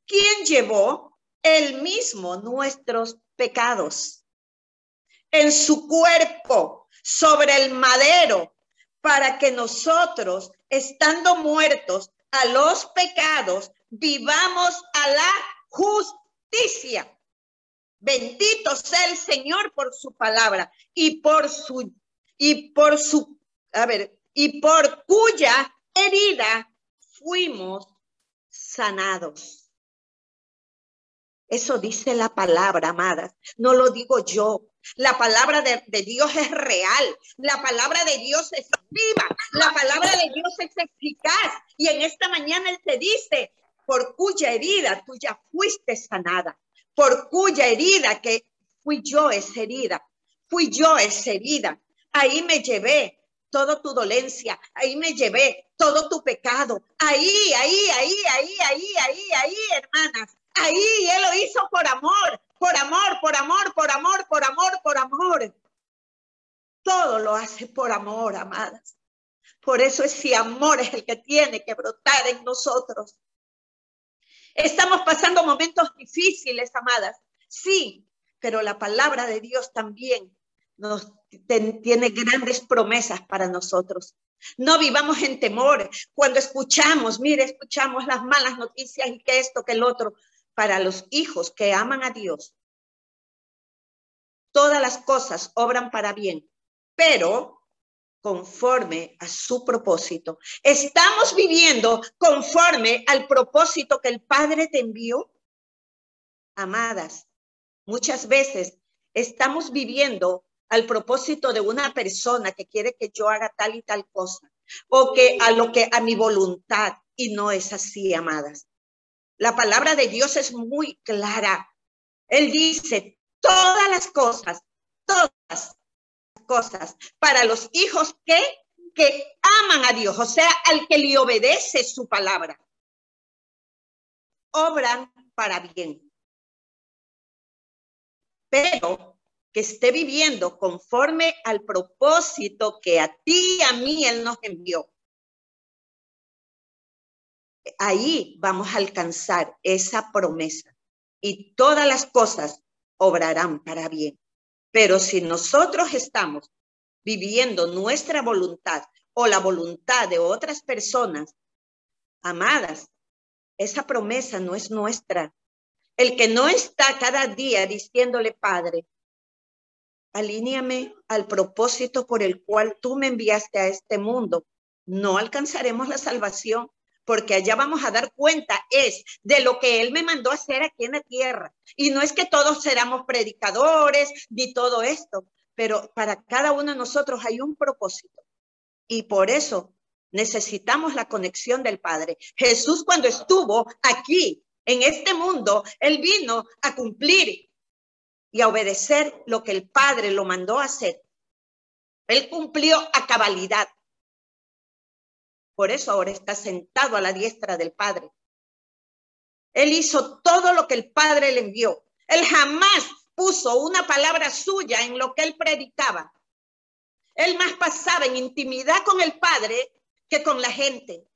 ¿Quién llevó el mismo nuestros pecados en su cuerpo sobre el madero para que nosotros, estando muertos a los pecados, vivamos a la justicia. Bendito sea el Señor por su palabra y por su, y por su, a ver, y por cuya herida fuimos sanados. Eso dice la palabra, amadas. No lo digo yo. La palabra de, Dios es real. La palabra de Dios es viva. La palabra de Dios es eficaz. Y en esta mañana Él te dice, por cuya herida tú ya fuiste sanada. Por cuya herida que fui yo esa herida. Fui yo esa herida. Ahí me llevé toda tu dolencia. Ahí me llevé todo tu pecado. Ahí, ahí, ahí, ahí, ahí, ahí, ahí, hermanas. Ahí Él lo hizo por amor, por amor, por amor, por amor, por amor, por amor. Todo lo hace por amor, amadas. Por eso ese amor es el que tiene que brotar en nosotros. Estamos pasando momentos difíciles, amadas. Sí, pero la palabra de Dios también nos tiene grandes promesas para nosotros. No vivamos en temor. Cuando escuchamos, mire, escuchamos las malas noticias y que esto, que el otro, para los hijos que aman a Dios, todas las cosas obran para bien, pero conforme a su propósito. ¿Estamos viviendo conforme al propósito que el Padre te envió? Amadas, muchas veces estamos viviendo al propósito de una persona que quiere que yo haga tal y tal cosa, o que a lo que a mi voluntad, y no es así, amadas. La palabra de Dios es muy clara. Él dice, todas las cosas, todas las cosas, para los hijos que, que aman a Dios, o sea, al que le obedece su palabra, obran para bien. Pero que esté viviendo conforme al propósito que a ti y a mí Él nos envió ahí vamos a alcanzar esa promesa y todas las cosas obrarán para bien. Pero si nosotros estamos viviendo nuestra voluntad o la voluntad de otras personas, amadas, esa promesa no es nuestra. El que no está cada día diciéndole, Padre, alíñame al propósito por el cual tú me enviaste a este mundo, no alcanzaremos la salvación porque allá vamos a dar cuenta es de lo que Él me mandó hacer aquí en la tierra. Y no es que todos seramos predicadores ni todo esto, pero para cada uno de nosotros hay un propósito. Y por eso necesitamos la conexión del Padre. Jesús cuando estuvo aquí en este mundo, Él vino a cumplir y a obedecer lo que el Padre lo mandó hacer. Él cumplió a cabalidad Por eso ahora está sentado a la diestra del Padre. Él hizo todo lo que el Padre le envió. Él jamás puso una palabra suya en lo que él predicaba. Él más pasaba en intimidad con el Padre que con la gente.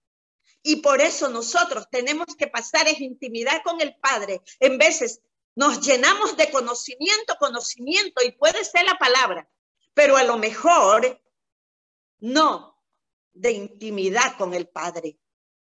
Y por eso nosotros tenemos que pasar en intimidad con el Padre. En veces nos llenamos de conocimiento, conocimiento, y puede ser la palabra, pero a lo mejor no de intimidad con el Padre.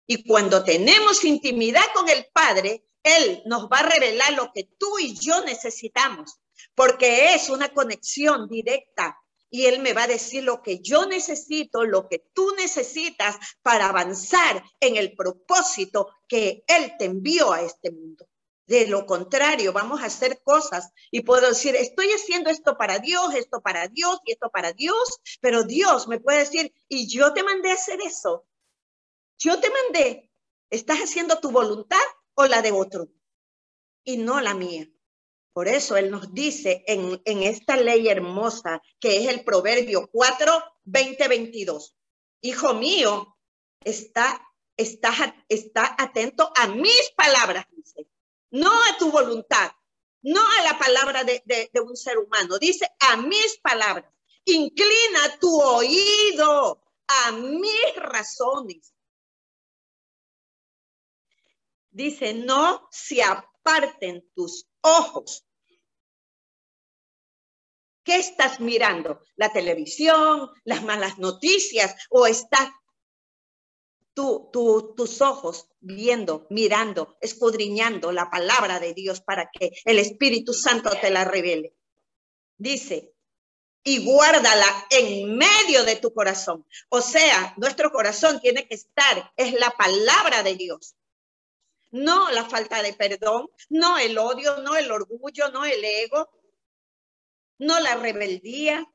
Y cuando tenemos intimidad con el Padre, Él nos va a revelar lo que tú y yo necesitamos, porque es una conexión directa. Y Él me va a decir lo que yo necesito, lo que tú necesitas para avanzar en el propósito que Él te envió a este mundo. De lo contrario, vamos a hacer cosas y puedo decir, estoy haciendo esto para Dios, esto para Dios y esto para Dios, pero Dios me puede decir, y yo te mandé a hacer eso. Yo te mandé. ¿Estás haciendo tu voluntad o la de otro? Y no la mía. Por eso Él nos dice en, en esta ley hermosa que es el Proverbio 4, 20, 22. Hijo mío, está, está, está atento a mis palabras, dice no a tu voluntad, no a la palabra de, un ser humano, dice a mis palabras. Inclina tu oído a mis razones. Dice, no se aparten tus ojos. ¿Qué estás mirando? ¿La televisión? ¿Las malas noticias? ¿O estás tus ojos viendo, mirando, escudriñando la palabra de Dios para que el Espíritu Santo te la revele. Dice, y guárdala en medio de tu corazón. O sea, nuestro corazón tiene que estar, es la palabra de Dios. No la falta de perdón, no el odio, no el orgullo, no el ego, no la rebeldía,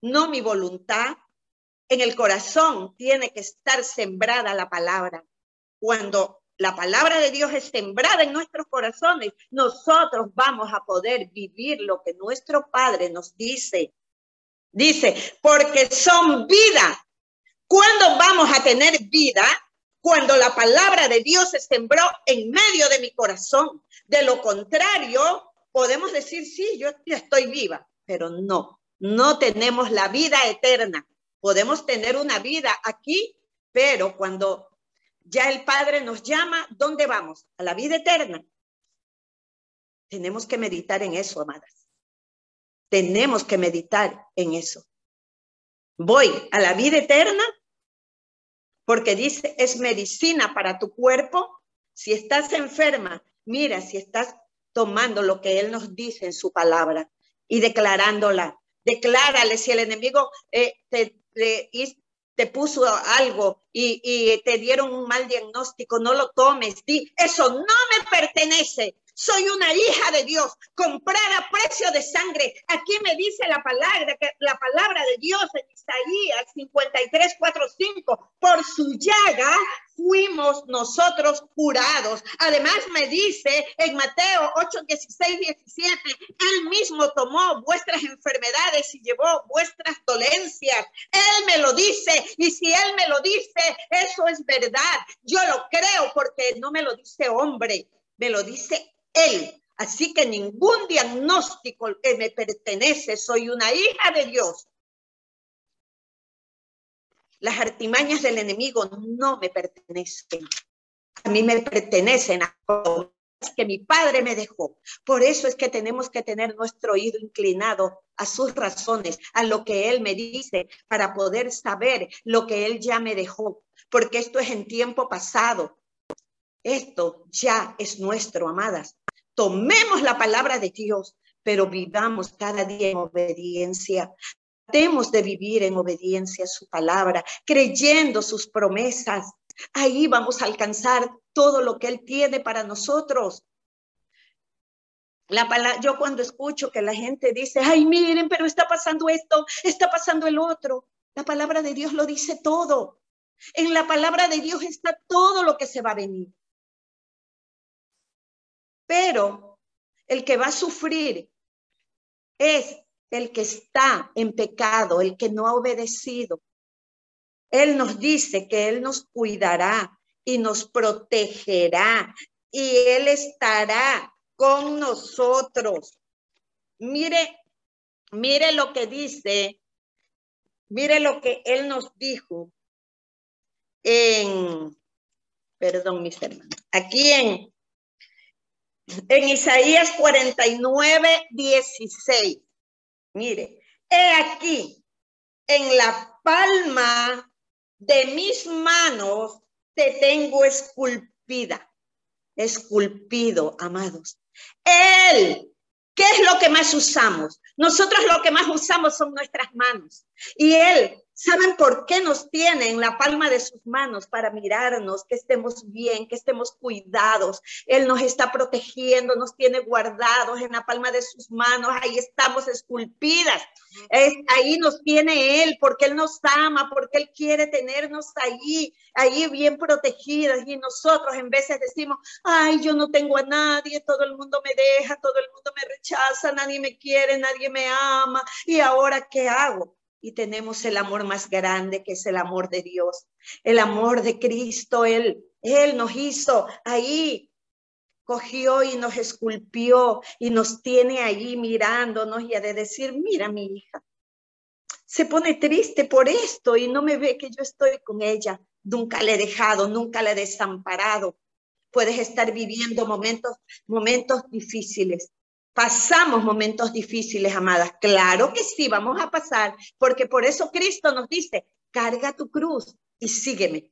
no mi voluntad, en el corazón tiene que estar sembrada la palabra. Cuando la palabra de Dios es sembrada en nuestros corazones, nosotros vamos a poder vivir lo que nuestro Padre nos dice. Dice, porque son vida. ¿Cuándo vamos a tener vida? Cuando la palabra de Dios se sembró en medio de mi corazón. De lo contrario, podemos decir, sí, yo estoy viva, pero no, no tenemos la vida eterna Podemos tener una vida aquí, pero cuando ya el Padre nos llama, ¿dónde vamos? A la vida eterna. Tenemos que meditar en eso, amadas. Tenemos que meditar en eso. Voy a la vida eterna porque dice, es medicina para tu cuerpo. Si estás enferma, mira, si estás tomando lo que Él nos dice en su palabra y declarándola. Declárale si el enemigo eh, te, te puso algo y, y, te dieron un mal diagnóstico, no lo tomes, di, eso no me pertenece, soy una hija de Dios, comprada a precio de sangre. Aquí me dice la palabra, la palabra de Dios en Isaías 53, 4, 5. Por su llaga fuimos nosotros curados. Además me dice en Mateo 8, 16, 17, Él mismo tomó vuestras enfermedades y llevó vuestras dolencias. Él me lo dice y si Él me lo dice, eso es verdad. Yo lo creo porque no me lo dice hombre, me lo dice él. Así que ningún diagnóstico que me pertenece, soy una hija de Dios. Las artimañas del enemigo no me pertenecen. A mí me pertenecen a que mi padre me dejó. Por eso es que tenemos que tener nuestro oído inclinado a sus razones, a lo que él me dice, para poder saber lo que él ya me dejó. Porque esto es en tiempo pasado. Esto ya es nuestro, amadas. Tomemos la palabra de Dios, pero vivamos cada día en obediencia. Tratemos de vivir en obediencia a su palabra, creyendo sus promesas. Ahí vamos a alcanzar todo lo que Él tiene para nosotros. La palabra, yo cuando escucho que la gente dice, ay, miren, pero está pasando esto, está pasando el otro, la palabra de Dios lo dice todo. En la palabra de Dios está todo lo que se va a venir. Pero el que va a sufrir es el que está en pecado, el que no ha obedecido. Él nos dice que Él nos cuidará y nos protegerá y Él estará con nosotros. Mire, mire lo que dice, mire lo que Él nos dijo en, perdón, mis hermanos, aquí en, en Isaías 49, 16. Mire, he aquí, en la palma de mis manos te tengo esculpida, esculpido, amados. Él, ¿qué es lo que más usamos? Nosotros lo que más usamos son nuestras manos. Y Él ¿Saben por qué nos tiene en la palma de sus manos para mirarnos, que estemos bien, que estemos cuidados? Él nos está protegiendo, nos tiene guardados en la palma de sus manos. Ahí estamos esculpidas. Es, ahí nos tiene Él porque Él nos ama, porque Él quiere tenernos ahí, ahí bien protegidas. Y nosotros en veces decimos, ay, yo no tengo a nadie, todo el mundo me deja, todo el mundo me rechaza, nadie me quiere, nadie me ama. ¿Y ahora qué hago? Y tenemos el amor más grande que es el amor de Dios, el amor de Cristo. Él, Él nos hizo ahí, cogió y nos esculpió y nos tiene ahí mirándonos y ha de decir, mira mi hija, se pone triste por esto y no me ve que yo estoy con ella. Nunca le he dejado, nunca le he desamparado. Puedes estar viviendo momentos, momentos difíciles, Pasamos momentos difíciles, amadas. Claro que sí, vamos a pasar, porque por eso Cristo nos dice, carga tu cruz y sígueme,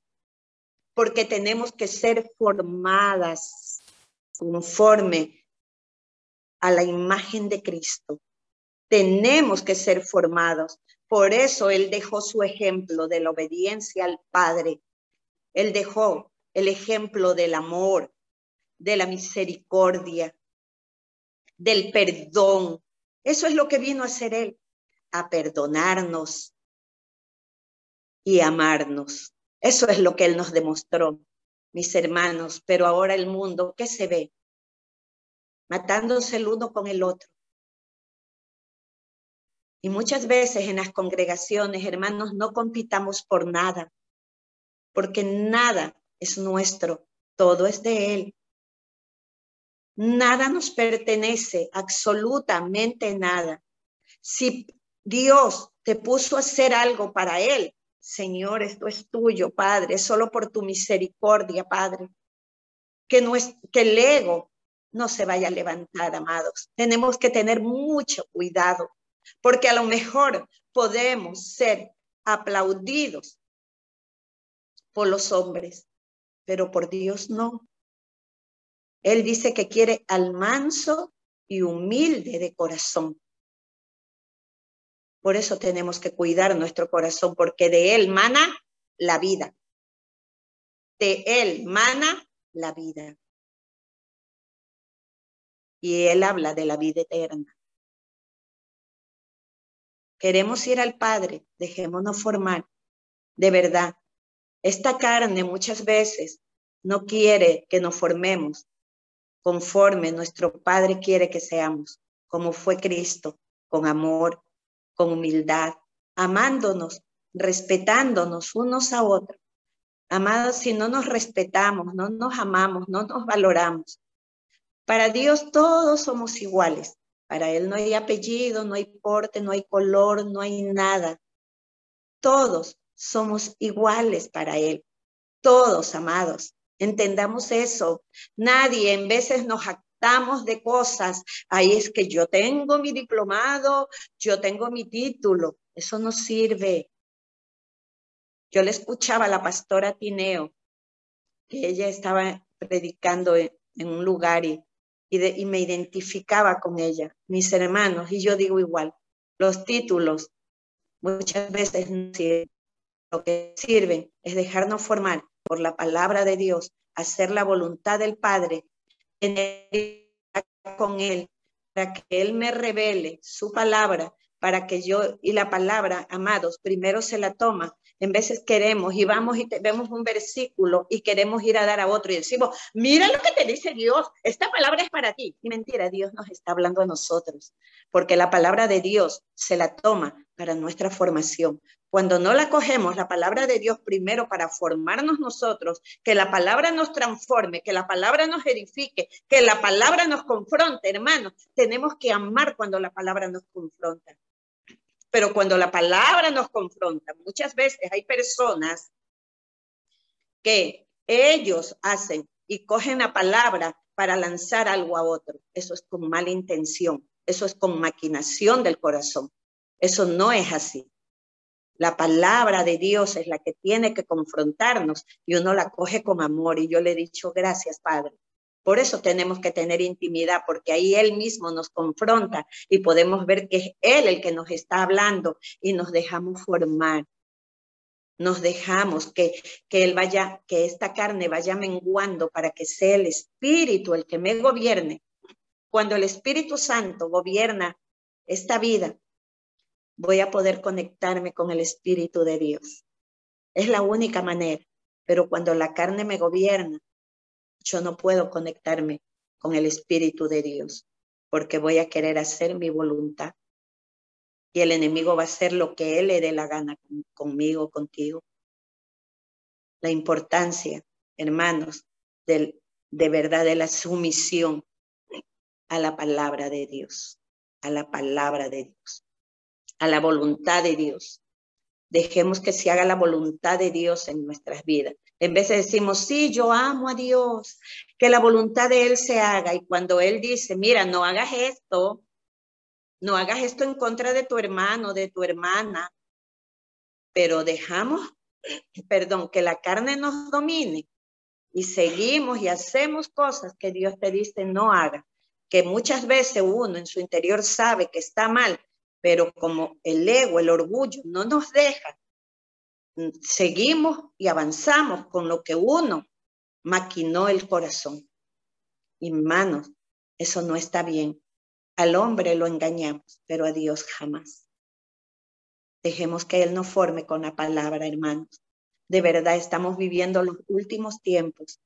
porque tenemos que ser formadas conforme a la imagen de Cristo. Tenemos que ser formados. Por eso Él dejó su ejemplo de la obediencia al Padre. Él dejó el ejemplo del amor, de la misericordia, del perdón. Eso es lo que vino a hacer Él, a perdonarnos y amarnos. Eso es lo que Él nos demostró, mis hermanos. Pero ahora el mundo, ¿qué se ve? Matándose el uno con el otro. Y muchas veces en las congregaciones, hermanos, no compitamos por nada, porque nada es nuestro, todo es de Él. Nada nos pertenece, absolutamente nada. Si Dios te puso a hacer algo para Él, Señor, esto es tuyo, Padre, solo por tu misericordia, Padre. Que, no es, que el ego no se vaya a levantar, amados. Tenemos que tener mucho cuidado, porque a lo mejor podemos ser aplaudidos por los hombres, pero por Dios no. Él dice que quiere al manso y humilde de corazón. Por eso tenemos que cuidar nuestro corazón, porque de él mana la vida. De él mana la vida. Y él habla de la vida eterna. Queremos ir al Padre, dejémonos formar. De verdad, esta carne muchas veces no quiere que nos formemos, conforme nuestro Padre quiere que seamos, como fue Cristo, con amor, con humildad, amándonos, respetándonos unos a otros. Amados, si no nos respetamos, no nos amamos, no nos valoramos, para Dios todos somos iguales. Para Él no hay apellido, no hay porte, no hay color, no hay nada. Todos somos iguales para Él. Todos, amados. Entendamos eso. Nadie, en veces nos jactamos de cosas. Ahí es que yo tengo mi diplomado, yo tengo mi título. Eso no sirve. Yo le escuchaba a la pastora Tineo, que ella estaba predicando en, un lugar y, y me identificaba con ella, mis hermanos, y yo digo igual, los títulos muchas veces no sirven. Lo que sirven es dejarnos formar por la palabra de Dios, hacer la voluntad del Padre, tener con Él, para que Él me revele su palabra, para que yo y la palabra, amados, primero se la toma. En veces queremos y vamos y vemos un versículo y queremos ir a dar a otro y decimos, mira lo que te dice Dios, esta palabra es para ti. Y mentira, Dios nos está hablando a nosotros, porque la palabra de Dios se la toma para nuestra formación. Cuando no la cogemos, la palabra de Dios primero para formarnos nosotros, que la palabra nos transforme, que la palabra nos edifique, que la palabra nos confronte, hermanos. Tenemos que amar cuando la palabra nos confronta. Pero cuando la palabra nos confronta, muchas veces hay personas que ellos hacen y cogen la palabra para lanzar algo a otro. Eso es con mala intención, eso es con maquinación del corazón. Eso no es así. La palabra de Dios es la que tiene que confrontarnos y uno la coge con amor. Y yo le he dicho, gracias, Padre. Por eso tenemos que tener intimidad, porque ahí Él mismo nos confronta y podemos ver que es Él el que nos está hablando y nos dejamos formar. Nos dejamos que, que Él vaya, que esta carne vaya menguando para que sea el Espíritu el que me gobierne. Cuando el Espíritu Santo gobierna esta vida, voy a poder conectarme con el Espíritu de Dios. Es la única manera, pero cuando la carne me gobierna, yo no puedo conectarme con el Espíritu de Dios, porque voy a querer hacer mi voluntad. Y el enemigo va a hacer lo que él le dé la gana conmigo, contigo. La importancia, hermanos, del, de verdad de la sumisión a la palabra de Dios, a la palabra de Dios a la voluntad de Dios. Dejemos que se haga la voluntad de Dios en nuestras vidas. En vez de decimos, sí, yo amo a Dios, que la voluntad de Él se haga. Y cuando Él dice, mira, no hagas esto, no hagas esto en contra de tu hermano, de tu hermana, pero dejamos, perdón, que la carne nos domine y seguimos y hacemos cosas que Dios te dice no haga, que muchas veces uno en su interior sabe que está mal, pero como el ego, el orgullo no nos deja, seguimos y avanzamos con lo que uno maquinó el corazón. Y manos, eso no está bien. Al hombre lo engañamos, pero a Dios jamás. Dejemos que Él nos forme con la palabra, hermanos. De verdad estamos viviendo los últimos tiempos.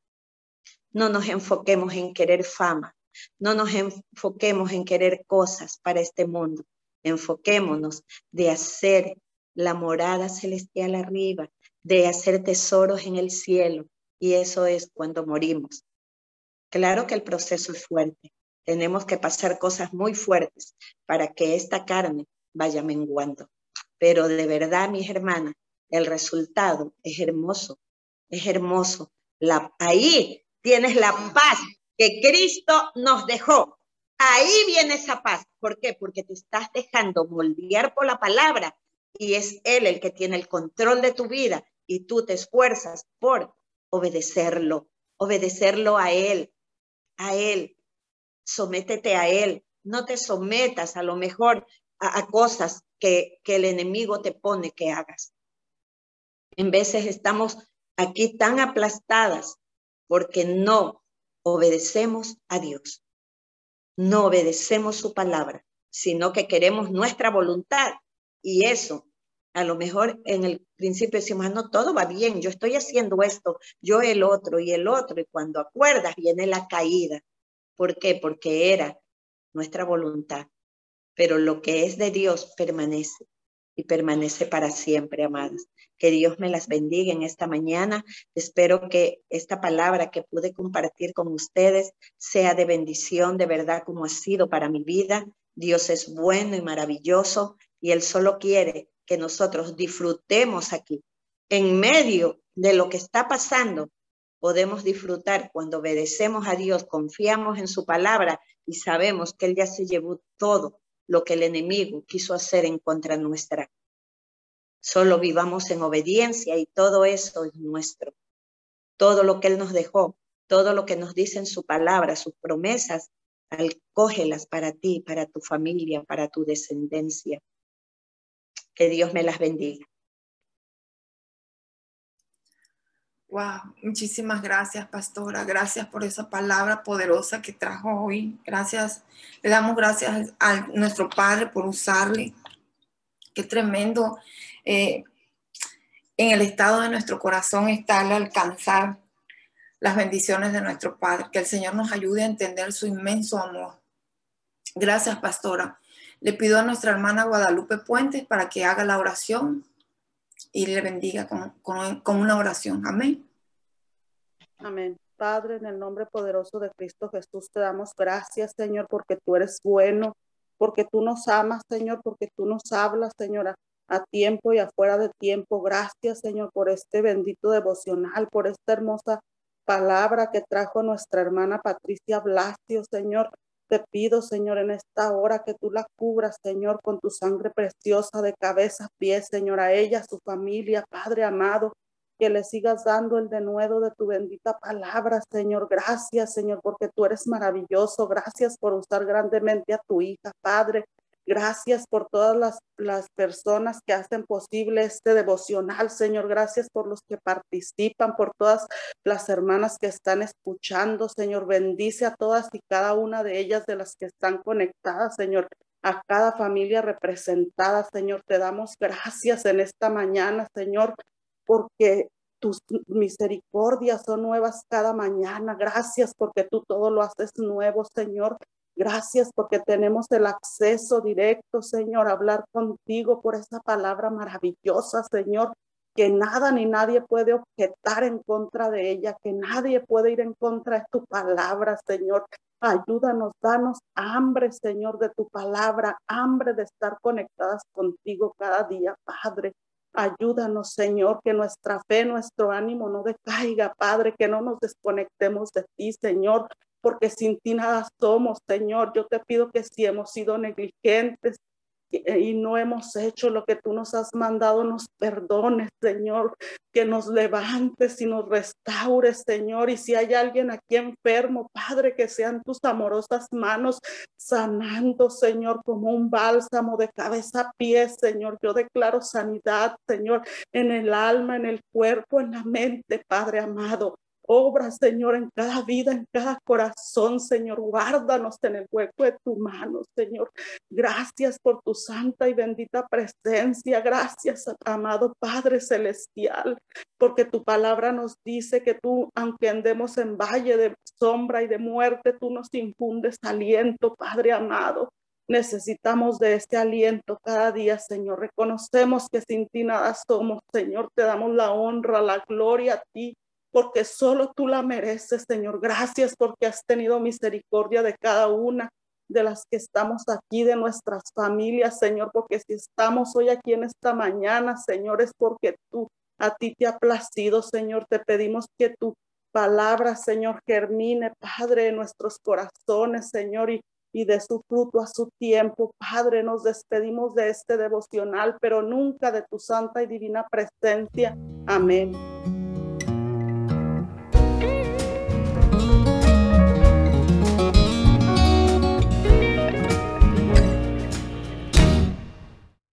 No nos enfoquemos en querer fama, no nos enfoquemos en querer cosas para este mundo enfoquémonos de hacer la morada celestial arriba, de hacer tesoros en el cielo. Y eso es cuando morimos. Claro que el proceso es fuerte. Tenemos que pasar cosas muy fuertes para que esta carne vaya menguando. Pero de verdad, mis hermanas, el resultado es hermoso. Es hermoso. La, ahí tienes la paz que Cristo nos dejó. Ahí viene esa paz. ¿Por qué? Porque te estás dejando moldear por la palabra y es Él el que tiene el control de tu vida y tú te esfuerzas por obedecerlo, obedecerlo a Él, a Él. Sométete a Él. No te sometas a lo mejor a, cosas que, que el enemigo te pone que hagas. En veces estamos aquí tan aplastadas porque no obedecemos a Dios no obedecemos su palabra, sino que queremos nuestra voluntad. Y eso, a lo mejor en el principio decimos, ah, no, todo va bien, yo estoy haciendo esto, yo el otro y el otro. Y cuando acuerdas, viene la caída. ¿Por qué? Porque era nuestra voluntad. Pero lo que es de Dios permanece y permanece para siempre, amadas. Que Dios me las bendiga en esta mañana. Espero que esta palabra que pude compartir con ustedes sea de bendición, de verdad, como ha sido para mi vida. Dios es bueno y maravilloso y Él solo quiere que nosotros disfrutemos aquí. En medio de lo que está pasando, podemos disfrutar cuando obedecemos a Dios, confiamos en su palabra y sabemos que Él ya se llevó todo lo que el enemigo quiso hacer en contra nuestra. Solo vivamos en obediencia y todo eso es nuestro. Todo lo que Él nos dejó, todo lo que nos dice en su palabra, sus promesas, cógelas para ti, para tu familia, para tu descendencia. Que Dios me las bendiga. Wow, muchísimas gracias, pastora. Gracias por esa palabra poderosa que trajo hoy. Gracias, le damos gracias a nuestro Padre por usarle. Qué tremendo eh, en el estado de nuestro corazón está al alcanzar las bendiciones de nuestro Padre. Que el Señor nos ayude a entender su inmenso amor. Gracias, pastora. Le pido a nuestra hermana Guadalupe Puentes para que haga la oración y le bendiga con, con una oración. Amén. Amén. Padre, en el nombre poderoso de Cristo Jesús, te damos gracias, Señor, porque tú eres bueno, porque tú nos amas, Señor, porque tú nos hablas, Señora, a tiempo y afuera de tiempo. Gracias, Señor, por este bendito devocional, por esta hermosa palabra que trajo nuestra hermana Patricia Blasio, Señor. Te pido, Señor, en esta hora que tú la cubras, Señor, con tu sangre preciosa de cabeza a pies, Señor, a ella, a su familia, Padre amado que le sigas dando el denuedo de tu bendita palabra, Señor. Gracias, Señor, porque tú eres maravilloso. Gracias por usar grandemente a tu hija, Padre. Gracias por todas las, las personas que hacen posible este devocional, Señor. Gracias por los que participan, por todas las hermanas que están escuchando, Señor. Bendice a todas y cada una de ellas de las que están conectadas, Señor. A cada familia representada, Señor. Te damos gracias en esta mañana, Señor porque tus misericordias son nuevas cada mañana. Gracias porque tú todo lo haces nuevo, Señor. Gracias porque tenemos el acceso directo, Señor, a hablar contigo por esa palabra maravillosa, Señor, que nada ni nadie puede objetar en contra de ella, que nadie puede ir en contra de tu palabra, Señor. Ayúdanos, danos hambre, Señor, de tu palabra, hambre de estar conectadas contigo cada día, Padre. Ayúdanos, Señor, que nuestra fe, nuestro ánimo no decaiga, Padre, que no nos desconectemos de ti, Señor, porque sin ti nada somos, Señor. Yo te pido que si hemos sido negligentes, eh, y no hemos hecho lo que tú nos has mandado, nos perdones, Señor, que nos levantes y nos restaures, Señor. Y si hay alguien aquí enfermo, Padre, que sean tus amorosas manos sanando, Señor, como un bálsamo de cabeza a pie, Señor. Yo declaro sanidad, Señor, en el alma, en el cuerpo, en la mente, Padre amado. Obra, Señor, en cada vida, en cada corazón, Señor. Guárdanos en el hueco de tu mano, Señor. Gracias por tu santa y bendita presencia. Gracias, amado Padre Celestial, porque tu palabra nos dice que tú, aunque andemos en valle de sombra y de muerte, tú nos infundes aliento, Padre amado. Necesitamos de este aliento cada día, Señor. Reconocemos que sin ti nada somos, Señor. Te damos la honra, la gloria a ti porque solo tú la mereces, Señor. Gracias porque has tenido misericordia de cada una de las que estamos aquí, de nuestras familias, Señor, porque si estamos hoy aquí en esta mañana, Señor, es porque tú, a ti te ha placido, Señor. Te pedimos que tu palabra, Señor, germine, Padre, en nuestros corazones, Señor, y, y de su fruto a su tiempo. Padre, nos despedimos de este devocional, pero nunca de tu santa y divina presencia. Amén.